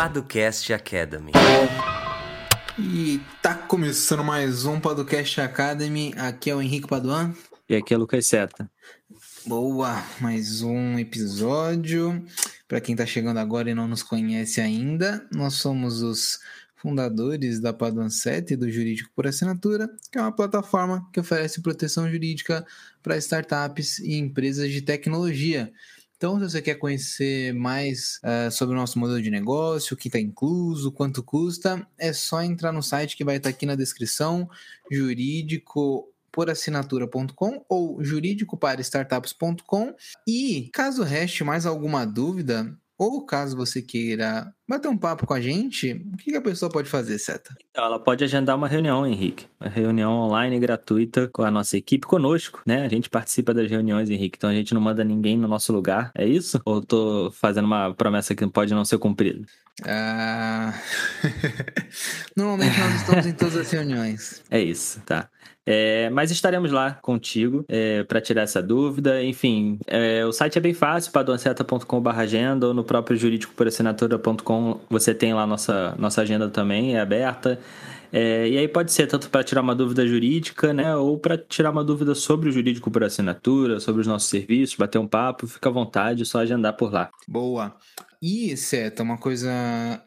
Paducast Academy. E tá começando mais um Podcast Academy. Aqui é o Henrique Paduan. E aqui é o Lucas Seta. Boa, mais um episódio. Para quem tá chegando agora e não nos conhece ainda, nós somos os fundadores da Paduan 7 e do Jurídico por Assinatura, que é uma plataforma que oferece proteção jurídica para startups e empresas de tecnologia. Então, se você quer conhecer mais uh, sobre o nosso modelo de negócio, o que está incluso, quanto custa, é só entrar no site que vai estar tá aqui na descrição, jurídico assinatura.com ou jurídico para startups.com e caso reste mais alguma dúvida ou caso você queira bater um papo com a gente, o que a pessoa pode fazer, Seta? Então, ela pode agendar uma reunião, Henrique. Uma reunião online gratuita com a nossa equipe conosco, né? A gente participa das reuniões, Henrique, então a gente não manda ninguém no nosso lugar. É isso? Ou tô fazendo uma promessa que pode não ser cumprida? Ah... Normalmente nós estamos em todas as reuniões. É isso, tá. É, mas estaremos lá contigo é, para tirar essa dúvida. Enfim, é, o site é bem fácil, padoanceta.com.br agenda ou no próprio jurídicoporassinatura.com você tem lá nossa, nossa agenda também, é aberta. É, e aí pode ser tanto para tirar uma dúvida jurídica, né, ou para tirar uma dúvida sobre o jurídico por assinatura, sobre os nossos serviços, bater um papo, fica à vontade, é só agendar por lá. Boa. E, Seta, uma coisa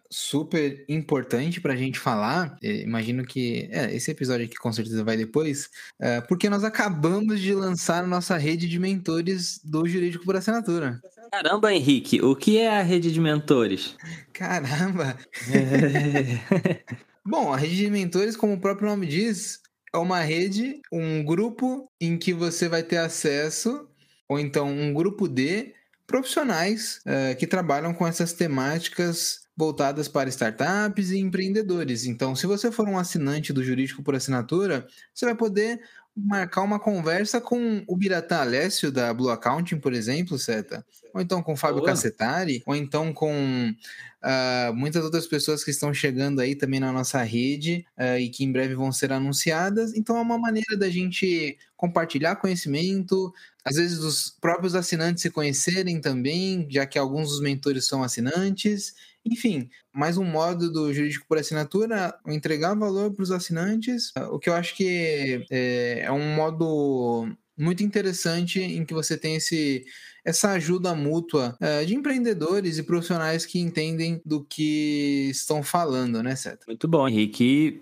super importante para a gente falar, é, imagino que é, esse episódio aqui com certeza vai depois, é, porque nós acabamos de lançar a nossa rede de mentores do Jurídico por Assinatura. Caramba, Henrique, o que é a rede de mentores? Caramba! É... Bom, a rede de mentores, como o próprio nome diz, é uma rede, um grupo em que você vai ter acesso, ou então um grupo de profissionais uh, que trabalham com essas temáticas voltadas para startups e empreendedores. Então, se você for um assinante do Jurídico por Assinatura, você vai poder marcar uma conversa com o Biratã Alessio da Blue Accounting, por exemplo, Seta, ou então com o Fábio Boa. Cassetari, ou então com uh, muitas outras pessoas que estão chegando aí também na nossa rede uh, e que em breve vão ser anunciadas. Então é uma maneira da gente compartilhar conhecimento, às vezes os próprios assinantes se conhecerem também, já que alguns dos mentores são assinantes enfim, mais um modo do jurídico por assinatura, entregar valor para os assinantes, o que eu acho que é, é um modo muito interessante em que você tem esse, essa ajuda mútua é, de empreendedores e profissionais que entendem do que estão falando, né, Seta? Muito bom, Henrique.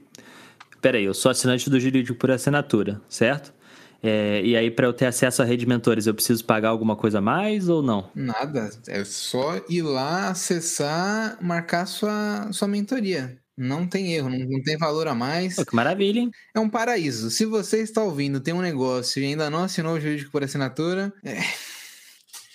Peraí, eu sou assinante do Jurídico por Assinatura, certo? É, e aí, para eu ter acesso à rede de mentores, eu preciso pagar alguma coisa a mais ou não? Nada. É só ir lá, acessar, marcar sua, sua mentoria. Não tem erro, não, não tem valor a mais. Pô, que maravilha, hein? É um paraíso. Se você está ouvindo, tem um negócio e ainda não assinou o jurídico por assinatura, é.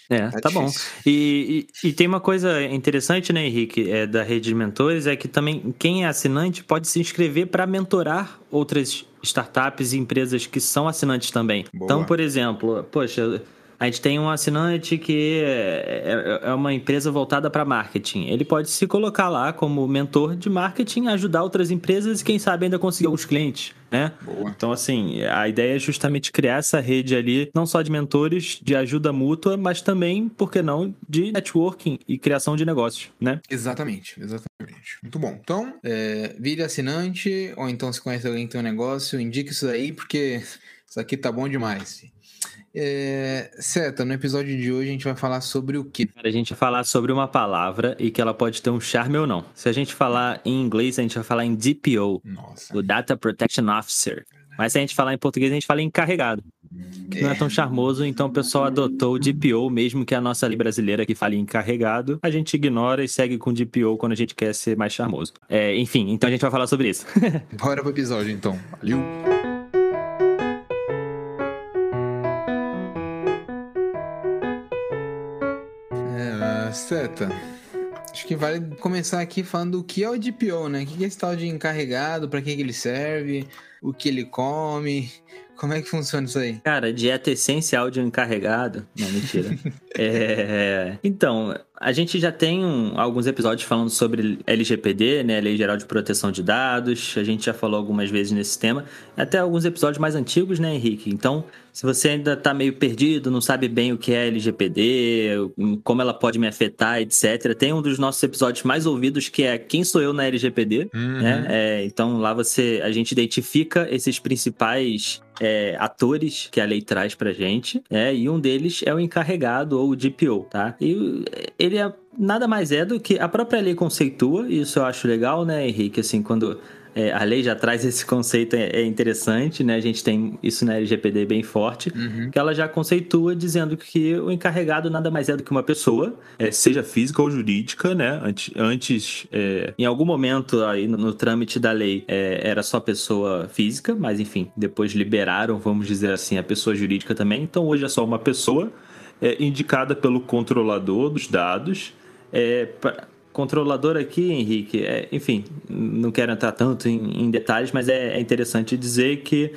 É, tá, tá bom. E, e, e, tem uma coisa interessante, né, Henrique, é, da rede de mentores, é que também quem é assinante pode se inscrever para mentorar outras startups e empresas que são assinantes também. Boa. Então, por exemplo, poxa, a gente tem um assinante que é, é, é uma empresa voltada para marketing. Ele pode se colocar lá como mentor de marketing, ajudar outras empresas e, quem sabe, ainda conseguir alguns clientes. Né? Boa. Então, assim, a ideia é justamente criar essa rede ali, não só de mentores, de ajuda mútua, mas também, por que não, de networking e criação de negócios, né? Exatamente, exatamente. Muito bom. Então, é, vire assinante, ou então se conhece alguém que tem um negócio, indique isso aí, porque isso aqui tá bom demais. É, Seta, no episódio de hoje a gente vai falar sobre o quê? A gente vai falar sobre uma palavra e que ela pode ter um charme ou não. Se a gente falar em inglês, a gente vai falar em DPO, Nossa. o Data Protection Officer. Mas se a gente falar em português, a gente fala em encarregado. Que é. não é tão charmoso, então o pessoal adotou o DPO, mesmo que a nossa lei brasileira que fale encarregado, a gente ignora e segue com DPO quando a gente quer ser mais charmoso. É, enfim, então a gente vai falar sobre isso. Bora pro episódio então. Valeu! Seta, acho que vale começar aqui falando o que é o DPO, né? O que é esse tal de encarregado, para que, ele serve, o que ele come, como é que funciona isso aí? Cara, dieta essencial de um encarregado. Não, mentira. é... Então, a gente já tem um, alguns episódios falando sobre LGPD, né? Lei Geral de Proteção de Dados. A gente já falou algumas vezes nesse tema. Até alguns episódios mais antigos, né, Henrique? Então, Se você ainda está meio perdido, não sabe bem o que é LGPD, como ela pode me afetar, etc., tem um dos nossos episódios mais ouvidos que é Quem Sou Eu na LGPD. Uhum. Né? É, então lá você a gente identifica esses principais é, atores que a lei traz pra gente, é, e um deles é o encarregado ou o DPO, tá? E ele é nada mais é do que a própria lei conceitua, e isso eu acho legal, né, Henrique? Assim, quando é, a lei já traz esse conceito, é, é, interessante, né? A gente tem isso na LGPD bem forte, uhum. que ela já conceitua dizendo que o encarregado nada mais é do que uma pessoa, é, seja física ou jurídica, né? Antes, antes é, em algum momento aí no, no trâmite da lei é, era só pessoa física, mas enfim, depois liberaram, vamos dizer assim, a pessoa jurídica também. Então hoje é só uma pessoa indicada pelo controlador dos dados. É, pra, controlador aqui, Henrique, é, enfim, não quero entrar tanto em, em detalhes, mas é, é interessante dizer que,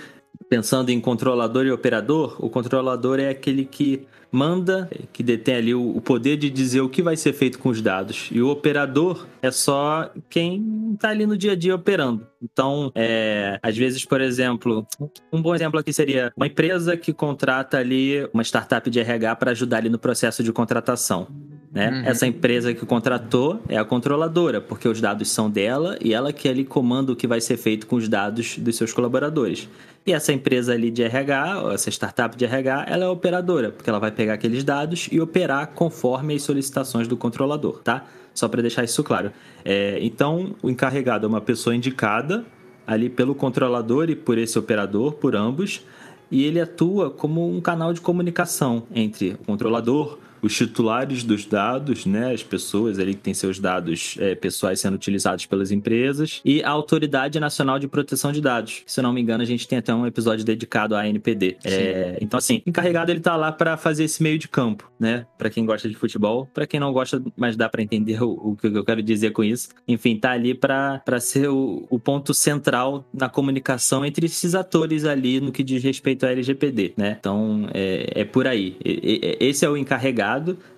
pensando em controlador e operador, o controlador é aquele que manda, que detém ali o poder de dizer o que vai ser feito com os dados. E o operador é só quem está ali no dia a dia operando. Então, é, às vezes, por exemplo, um bom exemplo aqui seria uma empresa que contrata ali uma startup de RH para ajudar ali no processo de contratação. Né? Uhum. Essa empresa que contratou é a controladora, porque os dados são dela e ela que ali comanda o que vai ser feito com os dados dos seus colaboradores. E essa empresa ali de RH, essa startup de RH, ela é operadora, porque ela vai pegar aqueles dados e operar conforme as solicitações do controlador, tá? Só para deixar isso claro. É, então, o encarregado é uma pessoa indicada ali pelo controlador e por esse operador, por ambos, e ele atua como um canal de comunicação entre o controlador, os titulares dos dados, né, as pessoas ali que têm seus dados é, pessoais sendo utilizados pelas empresas, e a Autoridade Nacional de Proteção de Dados. Se não me engano, a gente tem até um episódio dedicado à NPD. É, então, assim, encarregado ele tá lá para fazer esse meio de campo, né, para quem gosta de futebol, para quem não gosta, mas dá para entender o, o, que eu quero dizer com isso. Enfim, tá ali para ser o, o ponto central na comunicação entre esses atores ali no que diz respeito à LGPD, né? Então, é, é por aí. Esse é o encarregado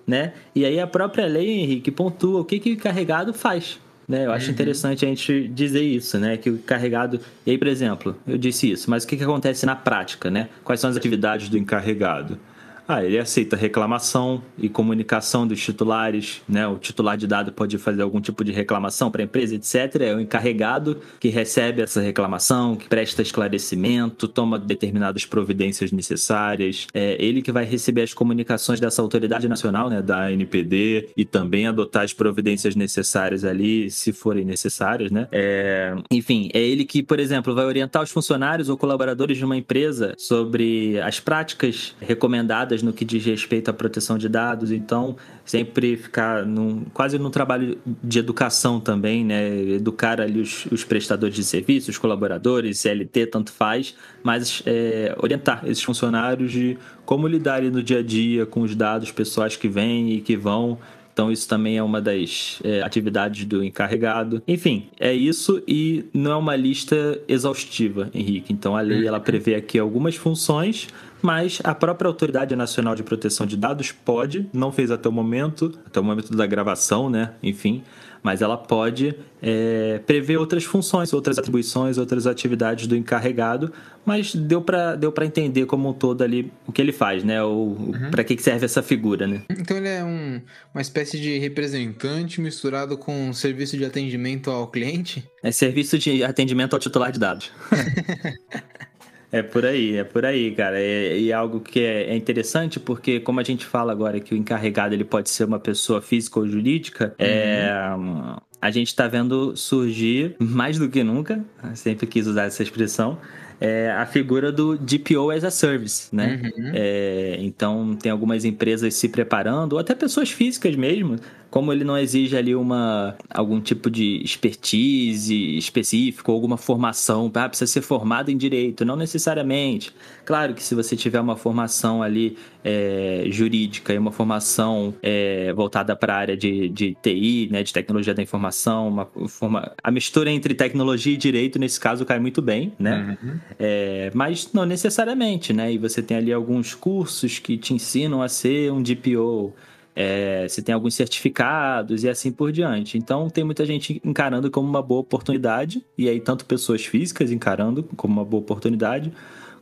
né? E aí a própria lei, Henrique, pontua o que, que o encarregado faz. Né? Eu acho uhum. interessante a gente dizer isso, né? Que o encarregado. E aí, por exemplo, eu disse isso, mas o que, que acontece na prática, né? Quais são as atividades do encarregado? Ah, ele aceita reclamação e comunicação dos titulares, né? O titular de dado pode fazer algum tipo de reclamação para a empresa, etc. É o encarregado que recebe essa reclamação, que presta esclarecimento, toma determinadas providências necessárias. É ele que vai receber as comunicações dessa autoridade nacional, né, da ANPD, e também adotar as providências necessárias ali, se forem necessárias, né? É... Enfim, é ele que, por exemplo, vai orientar os funcionários ou colaboradores de uma empresa sobre as práticas recomendadas no que diz respeito à proteção de dados, então sempre ficar num, quase num trabalho de educação também, né? Educar ali os, os prestadores de serviços, os colaboradores, CLT, tanto faz, mas é, orientar esses funcionários de como lidar ali no dia a dia com os dados pessoais que vêm e que vão então, isso também é uma das é, atividades do encarregado. Enfim, é isso e não é uma lista exaustiva, Henrique. Então, a lei ela prevê aqui algumas funções, mas a própria Autoridade Nacional de Proteção de Dados pode, não fez até o momento, até o momento da gravação, né? Enfim, mas ela pode é, prever outras funções, outras atribuições, outras atividades do encarregado, mas deu para deu entender como um todo ali o que ele faz, né? uhum. Para que serve essa figura, né? Então ele é um, uma espécie de representante misturado com serviço de atendimento ao cliente? É serviço de atendimento ao titular de dados. É por aí, é por aí, cara. E, é algo que é, é, interessante porque, como a gente fala agora que o encarregado ele pode ser uma pessoa física ou jurídica, é, uhum. é, a gente está vendo surgir mais do que nunca, sempre quis usar essa expressão, é a figura do DPO as a Service, né? Uhum. É, então, tem algumas empresas se preparando, ou até pessoas físicas mesmo, como ele não exige ali uma algum tipo de expertise específico, alguma formação, ah, precisa ser formado em direito, não necessariamente. Claro que se você tiver uma formação ali é, jurídica e uma formação é, voltada para a área de, de TI, né, de tecnologia da informação, uma forma, a mistura entre tecnologia e direito nesse caso cai muito bem, né? Uhum. É, mas não necessariamente, né? E você tem ali alguns cursos que te ensinam a ser um DPO é, você tem alguns certificados e assim por diante. Então, tem muita gente encarando como uma boa oportunidade, e aí, tanto pessoas físicas encarando como uma boa oportunidade,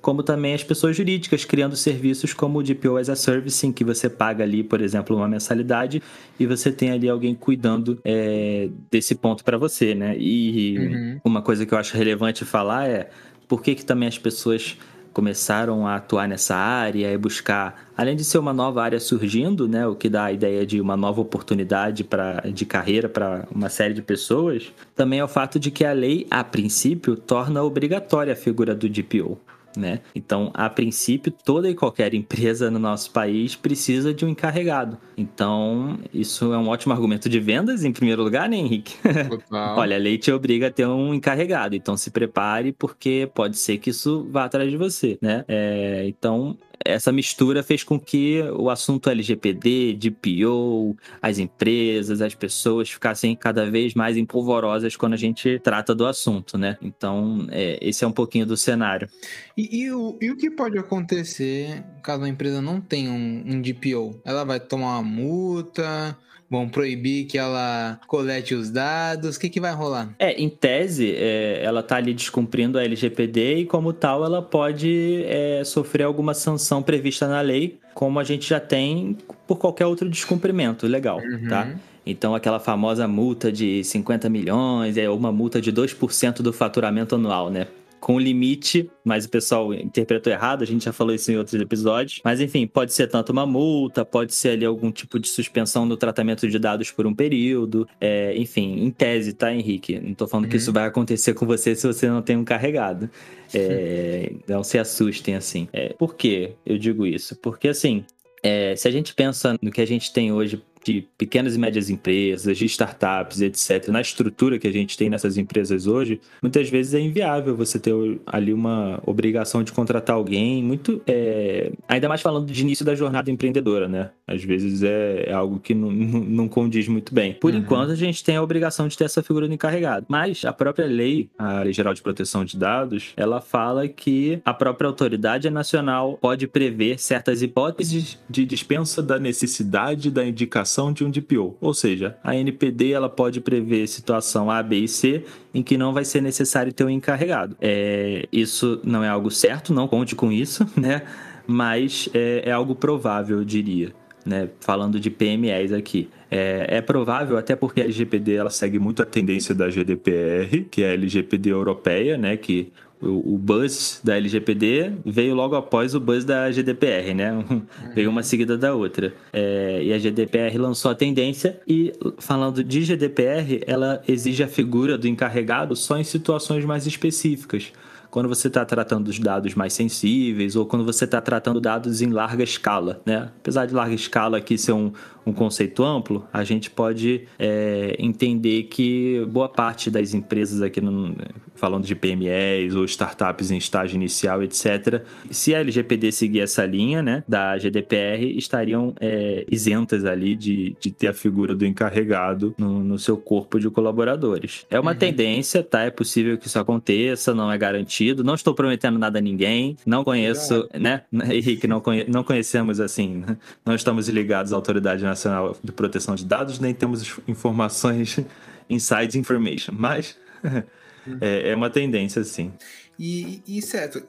como também as pessoas jurídicas criando serviços como o DPO as a Service, em que você paga ali, por exemplo, uma mensalidade e você tem ali alguém cuidando é, desse ponto para você, né? E uhum. uma coisa que eu acho relevante falar é por que, que também as pessoas começaram a atuar nessa área e buscar, além de ser uma nova área surgindo, né, o que dá a ideia de uma nova oportunidade pra, de carreira para uma série de pessoas, também é o fato de que a lei, a princípio, torna obrigatória a figura do DPO né? Então, a princípio, toda e qualquer empresa no nosso país precisa de um encarregado. Então, isso é um ótimo argumento de vendas, em primeiro lugar, né, Henrique? Olha, a lei te obriga a ter um encarregado, então se prepare, porque pode ser que isso vá atrás de você, né? É, então, essa mistura fez com que o assunto LGPD, DPO, as empresas, as pessoas ficassem cada vez mais empolvorosas quando a gente trata do assunto, né? Então, é, esse é um pouquinho do cenário. E, e, o, e o que pode acontecer caso a empresa não tenha um, um DPO? Ela vai tomar uma multa? Vão proibir que ela colete os dados? O que, que vai rolar? É, em tese, é, ela está ali descumprindo a LGPD e, como tal, ela pode é, sofrer alguma sanção prevista na lei, como a gente já tem por qualquer outro descumprimento legal, uhum. tá? Então, aquela famosa multa de 50 milhões, é uma multa de 2% do faturamento anual, né? Com limite, mas o pessoal interpretou errado, a gente já falou isso em outros episódios. Mas enfim, pode ser tanto uma multa, pode ser ali algum tipo de suspensão no tratamento de dados por um período. É, enfim, em tese, tá, Henrique? Não tô falando uhum. que isso vai acontecer com você se você não tem um carregado. É, não se assustem assim. É, por que eu digo isso? Porque assim, é, se a gente pensa no que a gente tem hoje de pequenas e médias empresas, de startups, etc., na estrutura que a gente tem nessas empresas hoje, muitas vezes é inviável você ter ali uma obrigação de contratar alguém, muito. É... ainda mais falando de início da jornada empreendedora, né? Às vezes é, é algo que não, não, não, condiz muito bem. Por uhum. enquanto, a gente tem a obrigação de ter essa figura do encarregado. Mas a própria lei, a Lei Geral de Proteção de Dados, ela fala que a própria autoridade nacional pode prever certas hipóteses de dispensa da necessidade da indicação de um DPO. Ou seja, a NPD ela pode prever situação A, B e C em que não vai ser necessário ter um encarregado. É, isso não é algo certo, não conte com isso, né? Mas é, é algo provável, eu diria. Né, falando de PMEs aqui. É, é, provável, até porque a LGPD ela segue muito a tendência da GDPR, que é a LGPD europeia, né, que o, buzz da LGPD veio logo após o buzz da GDPR, né? Veio uma seguida da outra. É, e a GDPR lançou a tendência e, falando de GDPR, ela exige a figura do encarregado só em situações mais específicas quando você está tratando dos dados mais sensíveis ou quando você está tratando dados em larga escala, né? Apesar de larga escala aqui ser um, um conceito amplo, a gente pode é, entender que boa parte das empresas aqui, no, falando de PMEs ou startups em estágio inicial, etc., se a LGPD seguir essa linha né, da GDPR, estariam é, isentas ali de, de ter a figura do encarregado no, no seu corpo de colaboradores. É uma uhum. tendência, tá? É possível que isso aconteça, não é garantido. Não estou prometendo nada a ninguém, não conheço, né? Henrique, não, conhe não conhecemos assim, não estamos ligados à autoridade Nacional de Proteção de Dados, nem temos informações inside information, mas é, é, uma tendência, sim. E, e certo,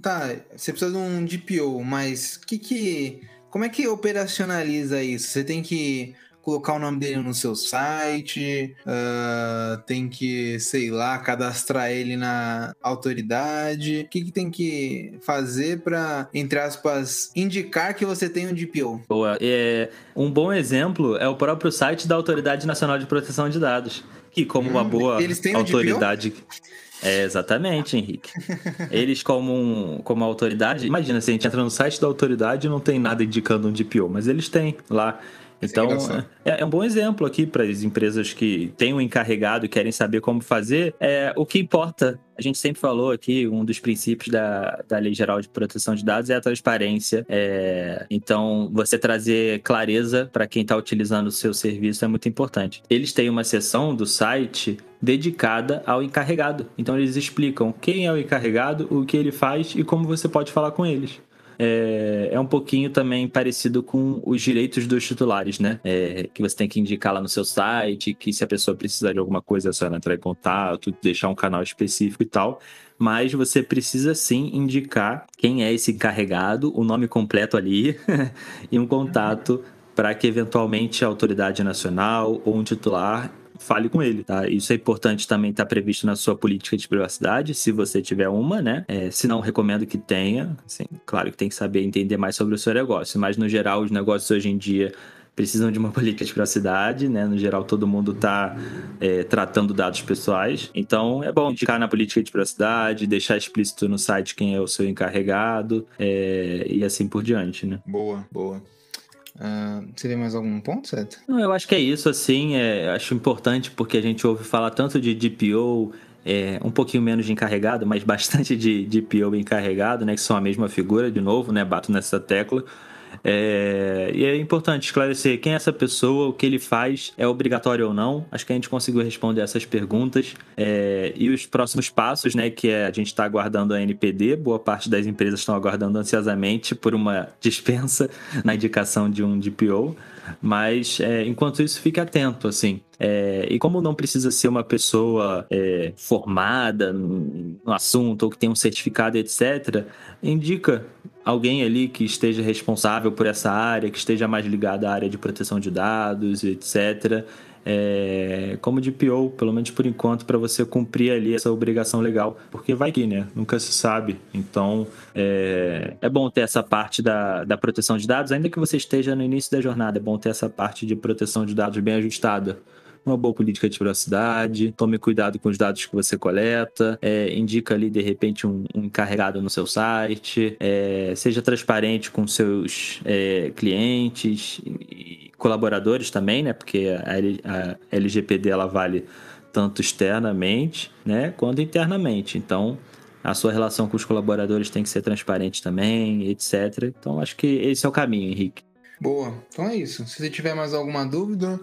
tá, você precisa de um DPO, mas que que, como é que operacionaliza isso? Você tem que colocar o nome dele no seu site, uh, tem que, sei lá, cadastrar ele na autoridade. O que, que tem que fazer para, entre aspas, indicar que você tem um DPO? Boa. É, um bom exemplo é o próprio site da Autoridade Nacional de Proteção de Dados, que como hum, uma boa autoridade... É, exatamente, Henrique. Eles, como, um, como autoridade, imagina se a gente entra no site da autoridade e não tem nada indicando um DPO, mas eles têm lá então, é, é, um bom exemplo aqui para as empresas que têm um encarregado e querem saber como fazer. É, o que importa, a gente sempre falou aqui, um dos princípios da, da Lei Geral de Proteção de Dados é a transparência. É, então, você trazer clareza para quem está utilizando o seu serviço é muito importante. Eles têm uma seção do site dedicada ao encarregado. Então, eles explicam quem é o encarregado, o que ele faz e como você pode falar com eles. É, é um pouquinho também parecido com os direitos dos titulares, né? É, que você tem que indicar lá no seu site, que se a pessoa precisar de alguma coisa, é só entrar em contato, deixar um canal específico e tal mas você precisa sim indicar quem é esse encarregado, o nome completo ali e um contato para que eventualmente a autoridade nacional ou um titular fale com ele, tá? Isso é importante também estar tá previsto na sua política de privacidade, se você tiver uma, né? É, se não, recomendo que tenha. Assim, claro que tem que saber entender mais sobre o seu negócio, mas no geral, os negócios hoje em dia precisam de uma política de privacidade, né? No geral, todo mundo está é, tratando dados pessoais. Então, é bom indicar na política de privacidade, deixar explícito no site quem é o seu encarregado é, e assim por diante, né? Boa, boa. Uh, seria mais algum ponto, certo? Não, eu acho que é isso, assim. É, acho importante porque a gente ouve falar tanto de DPO, é, um pouquinho menos de encarregado, mas bastante de DPO encarregado, né? Que são a mesma figura, de novo, né? Bato nessa tecla. É, e é importante esclarecer quem é essa pessoa, o que ele faz, é obrigatório ou não. Acho que a gente conseguiu responder essas perguntas. É, e os próximos passos, né? Que é, a gente está aguardando a NPD, boa parte das empresas estão aguardando ansiosamente por uma dispensa na indicação de um DPO. Mas é, enquanto isso, fique atento, assim. É, e como não precisa ser uma pessoa é, formada no assunto ou que tenha um certificado, etc., indica alguém ali que esteja responsável por essa área, que esteja mais ligado à área de proteção de dados, etc é, como DPO, pelo menos por enquanto, para você cumprir ali essa obrigação legal, porque vai que, né? Nunca se sabe. Então, é, é bom ter essa parte da, da proteção de dados, ainda que você esteja no início da jornada, é bom ter essa parte de proteção de dados bem ajustada uma boa política de privacidade, tome cuidado com os dados que você coleta, é, indica ali de repente um, um encarregado no seu site, é, seja transparente com seus é, clientes colaboradores também, né? Porque a, LGPD ela vale tanto externamente, né, quanto internamente. Então, a sua relação com os colaboradores tem que ser transparente também, etc. Então, acho que esse é o caminho, Henrique. Boa. Então é isso. Se você tiver mais alguma dúvida,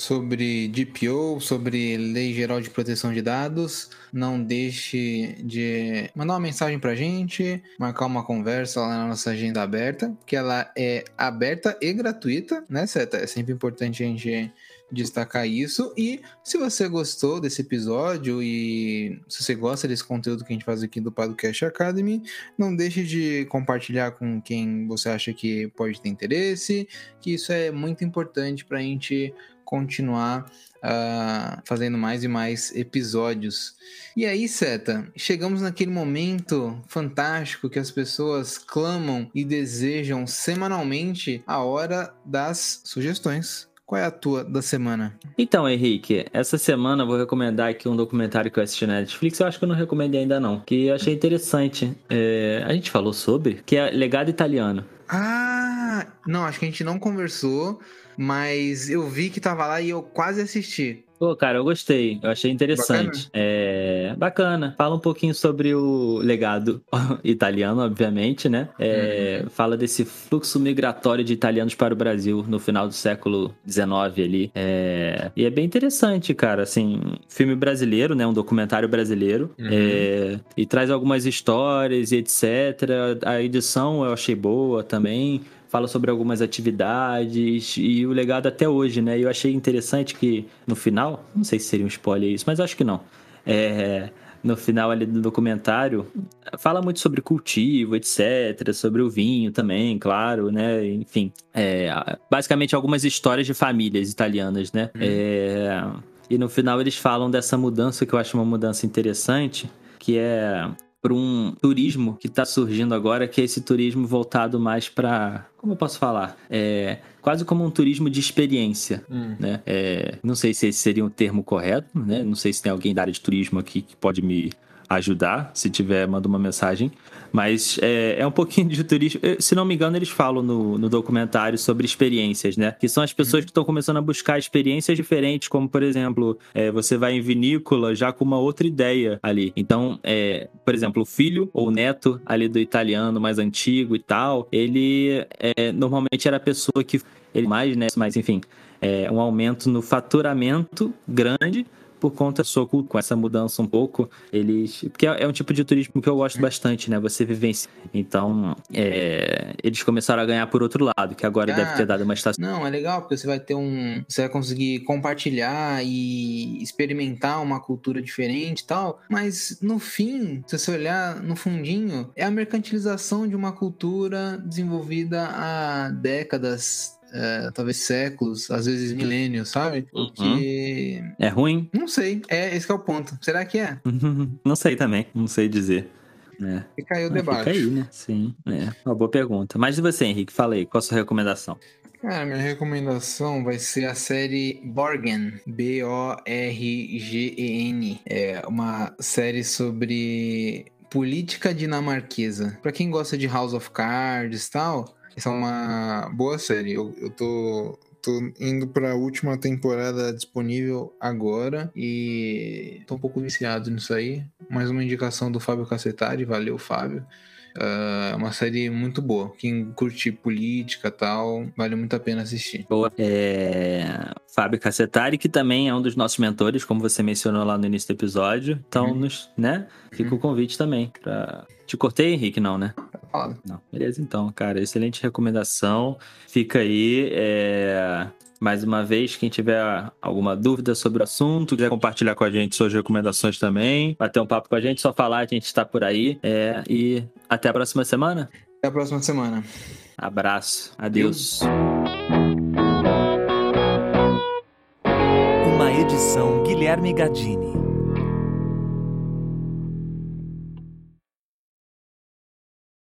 sobre DPO, sobre Lei Geral de Proteção de Dados. Não deixe de mandar uma mensagem pra gente, marcar uma conversa lá na nossa agenda aberta, que ela é aberta e gratuita, né, Seta? É sempre importante a gente destacar isso. E se você gostou desse episódio e se você gosta desse conteúdo que a gente faz aqui do Podcast Academy, não deixe de compartilhar com quem você acha que pode ter interesse, que isso é muito importante para a gente continuar uh, fazendo mais e mais episódios. E aí, Seta, chegamos naquele momento fantástico que as pessoas clamam e desejam semanalmente a hora das sugestões. Qual é a tua da semana? Então, Henrique, essa semana eu vou recomendar aqui um documentário que eu assisti na Netflix. Eu acho que eu não recomendei ainda não, que eu achei interessante. É, a gente falou sobre, que é Legado Italiano. Ah, não, acho que a gente não conversou mas eu vi que tava lá e eu quase assisti. Pô, cara, eu gostei. Eu achei interessante. Bacana. É bacana. Fala um pouquinho sobre o legado italiano, obviamente, né? É, uhum. Fala desse fluxo migratório de italianos para o Brasil no final do século XIX ali. É... E é bem interessante, cara. Assim, filme brasileiro, né? Um documentário brasileiro. Uhum. É... E traz algumas histórias e etc. A edição eu achei boa também fala sobre algumas atividades e o legado até hoje, né? Eu achei interessante que no final, não sei se seria um spoiler isso, mas acho que não. É, no final ali do documentário, fala muito sobre cultivo, etc., sobre o vinho também, claro, né? Enfim, é, basicamente algumas histórias de famílias italianas, né? Hum. É, e no final eles falam dessa mudança que eu acho uma mudança interessante, que é para um turismo que está surgindo agora, que é esse turismo voltado mais para, como eu posso falar, é quase como um turismo de experiência, hum. né? É, não sei se esse seria um termo correto, né? Não sei se tem alguém da área de turismo aqui que pode me ajudar. Se tiver, manda uma mensagem. Mas é, é um pouquinho de turismo. Se não me engano, eles falam no, no documentário sobre experiências, né? Que são as pessoas uhum. que estão começando a buscar experiências diferentes, como, por exemplo, é, você vai em vinícola já com uma outra ideia ali. Então, é, por exemplo, o filho ou o neto ali do italiano mais antigo e tal, ele é, normalmente era a pessoa que. Ele mais, né? Mas, enfim, é um aumento no faturamento grande por conta soco com essa mudança um pouco, eles. Porque é, é um tipo de turismo que eu gosto bastante, né? Você vivencia. Então, é, eles começaram a ganhar por outro lado, que agora ah, deve ter dado uma estação. Não, é legal, porque você vai ter um. Você vai conseguir compartilhar e experimentar uma cultura diferente e tal. Mas no fim, se você olhar no fundinho, é a mercantilização de uma cultura desenvolvida há décadas, é, talvez séculos, às vezes milênios, sabe? Porque. Uhum. É ruim? Não sei. É, esse é o ponto. Será que é? não sei também. Não sei dizer. É. Fica aí o debate. Fica aí, né? Sim, é. Uma boa pergunta. Mas e você, Henrique? Fala aí, qual a sua recomendação? Cara, minha recomendação vai ser a série Borgen, B-O-R-G-E-N. É uma série sobre política dinamarquesa. Para quem gosta de House of Cards e tal, essa é uma boa série. Eu, eu tô tô indo para a última temporada disponível agora e tô um pouco viciado nisso aí. Mais uma indicação do Fábio Cacetari, valeu Fábio. É uh, uma série muito boa. Quem curte política e tal, vale muito a pena assistir. Boa. É... Fábio Cacetari, que também é um dos nossos mentores, como você mencionou lá no início do episódio. Então, uhum. nos, né? Fica uhum. o convite também. Pra... Te cortei, Henrique? Não, né? Não. Beleza, então, cara. Excelente recomendação. Fica aí. É... Mais uma vez, quem tiver alguma dúvida sobre o assunto, quiser compartilhar com a gente suas recomendações também, bater um papo com a gente, só falar, a gente está por aí. É, e até a próxima semana. Até a próxima semana. Abraço. Adeus. Uma Guilherme Gadini.